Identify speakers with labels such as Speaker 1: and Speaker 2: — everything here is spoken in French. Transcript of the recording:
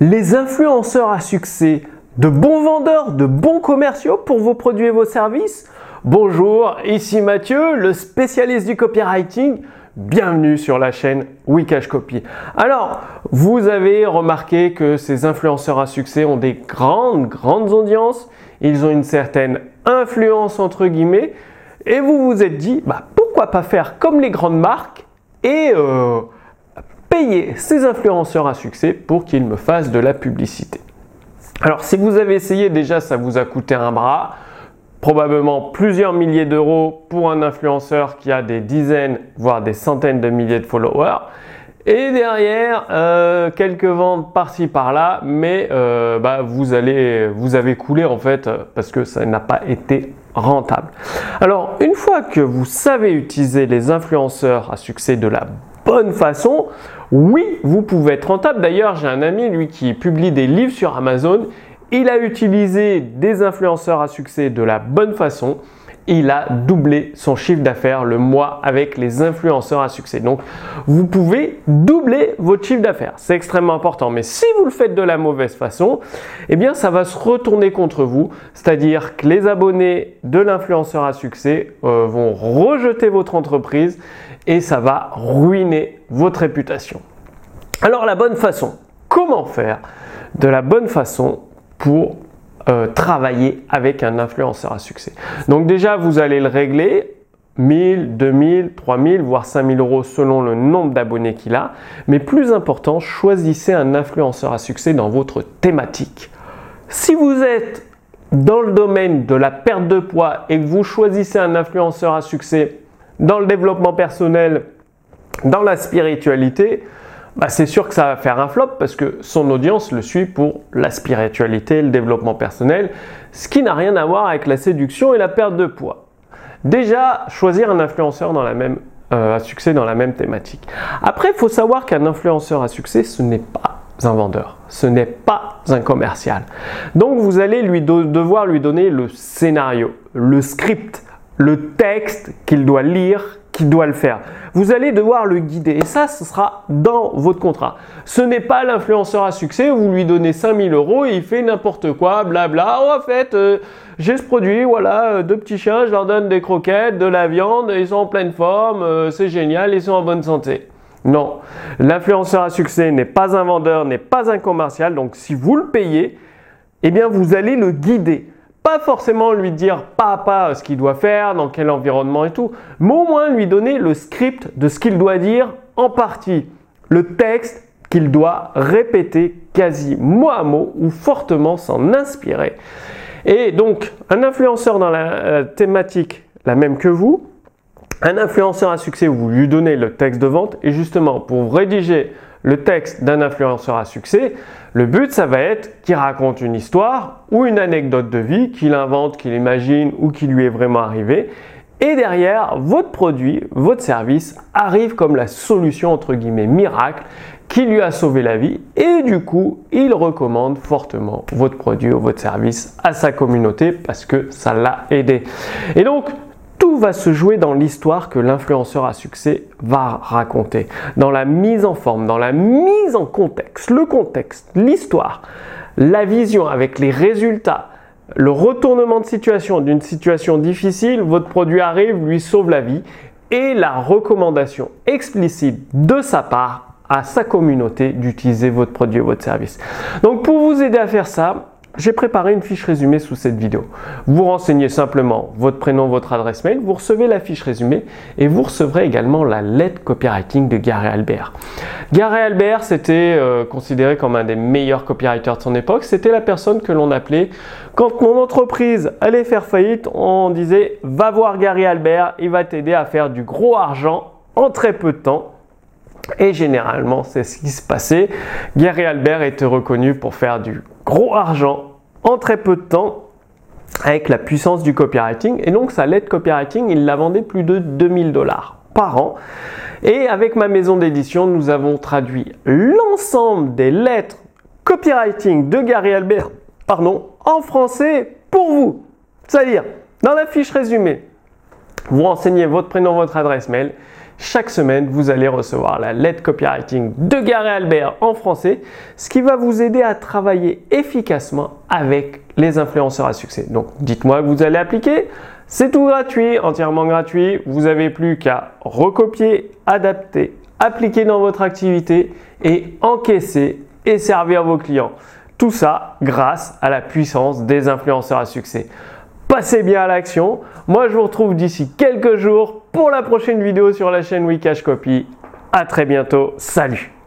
Speaker 1: les influenceurs à succès, de bons vendeurs, de bons commerciaux pour vos produits et vos services Bonjour, ici Mathieu, le spécialiste du copywriting. Bienvenue sur la chaîne Wikash Copy. Alors, vous avez remarqué que ces influenceurs à succès ont des grandes, grandes audiences. Ils ont une certaine influence entre guillemets. Et vous vous êtes dit, bah, pourquoi pas faire comme les grandes marques et euh, payer ces influenceurs à succès pour qu'ils me fassent de la publicité. Alors si vous avez essayé déjà, ça vous a coûté un bras, probablement plusieurs milliers d'euros pour un influenceur qui a des dizaines, voire des centaines de milliers de followers. Et derrière, euh, quelques ventes par-ci par-là, mais euh, bah, vous, allez, vous avez coulé en fait parce que ça n'a pas été rentable. Alors, une fois que vous savez utiliser les influenceurs à succès de la bonne façon, oui, vous pouvez être rentable. D'ailleurs, j'ai un ami, lui, qui publie des livres sur Amazon. Il a utilisé des influenceurs à succès de la bonne façon. Il a doublé son chiffre d'affaires le mois avec les influenceurs à succès. Donc, vous pouvez doubler votre chiffre d'affaires. C'est extrêmement important. Mais si vous le faites de la mauvaise façon, eh bien, ça va se retourner contre vous. C'est-à-dire que les abonnés de l'influenceur à succès euh, vont rejeter votre entreprise et ça va ruiner votre réputation. Alors la bonne façon, comment faire de la bonne façon pour euh, travailler avec un influenceur à succès Donc déjà, vous allez le régler 1000, 2000, 3000, voire 5000 euros selon le nombre d'abonnés qu'il a. Mais plus important, choisissez un influenceur à succès dans votre thématique. Si vous êtes dans le domaine de la perte de poids et que vous choisissez un influenceur à succès dans le développement personnel, dans la spiritualité, bah, c'est sûr que ça va faire un flop parce que son audience le suit pour la spiritualité, le développement personnel, ce qui n'a rien à voir avec la séduction et la perte de poids. Déjà, choisir un influenceur dans la même, euh, à succès dans la même thématique. Après, il faut savoir qu'un influenceur à succès, ce n'est pas un vendeur, ce n'est pas un commercial. Donc, vous allez lui devoir lui donner le scénario, le script, le texte qu'il doit lire, qu'il doit le faire. Vous allez devoir le guider et ça, ce sera dans votre contrat. Ce n'est pas l'influenceur à succès, vous lui donnez 5000 euros et il fait n'importe quoi, blabla. Oh, en fait, euh, j'ai ce produit, voilà, euh, deux petits chiens, je leur donne des croquettes, de la viande, ils sont en pleine forme, euh, c'est génial, ils sont en bonne santé. Non, l'influenceur à succès n'est pas un vendeur, n'est pas un commercial, donc si vous le payez, eh bien vous allez le guider forcément lui dire pas à pas ce qu'il doit faire, dans quel environnement et tout, mais au moins lui donner le script de ce qu'il doit dire en partie, le texte qu'il doit répéter quasi mot à mot ou fortement s'en inspirer. Et donc, un influenceur dans la euh, thématique la même que vous, un influenceur à succès, vous lui donnez le texte de vente et justement pour rédiger le texte d'un influenceur à succès, le but, ça va être qu'il raconte une histoire ou une anecdote de vie qu'il invente, qu'il imagine ou qui lui est vraiment arrivé. Et derrière, votre produit, votre service arrive comme la solution entre guillemets miracle qui lui a sauvé la vie et du coup, il recommande fortement votre produit ou votre service à sa communauté parce que ça l'a aidé. Et donc, tout va se jouer dans l'histoire que l'influenceur à succès va raconter, dans la mise en forme, dans la mise en contexte, le contexte, l'histoire, la vision avec les résultats, le retournement de situation d'une situation difficile, votre produit arrive, lui sauve la vie et la recommandation explicite de sa part à sa communauté d'utiliser votre produit ou votre service. Donc pour vous aider à faire ça, j'ai préparé une fiche résumée sous cette vidéo. Vous renseignez simplement votre prénom, votre adresse mail, vous recevez la fiche résumée et vous recevrez également la lettre copywriting de Gary Albert. Gary Albert, c'était euh, considéré comme un des meilleurs copywriters de son époque. C'était la personne que l'on appelait quand mon entreprise allait faire faillite, on disait va voir Gary Albert, il va t'aider à faire du gros argent en très peu de temps. Et généralement, c'est ce qui se passait. Gary Albert était reconnu pour faire du gros argent très peu de temps avec la puissance du copywriting. Et donc sa lettre copywriting, il la vendait plus de 2000 dollars par an. Et avec ma maison d'édition, nous avons traduit l'ensemble des lettres copywriting de Gary Albert pardon, en français pour vous. C'est-à-dire, dans la fiche résumée, vous renseignez votre prénom, votre adresse mail. Chaque semaine, vous allez recevoir la lettre copywriting de Gary Albert en français, ce qui va vous aider à travailler efficacement avec les influenceurs à succès. Donc, dites-moi que vous allez appliquer? C'est tout gratuit, entièrement gratuit. Vous n'avez plus qu'à recopier, adapter, appliquer dans votre activité et encaisser et servir vos clients. Tout ça grâce à la puissance des influenceurs à succès. Passez bien à l'action. Moi, je vous retrouve d'ici quelques jours pour la prochaine vidéo sur la chaîne Wikash Copy. À très bientôt. Salut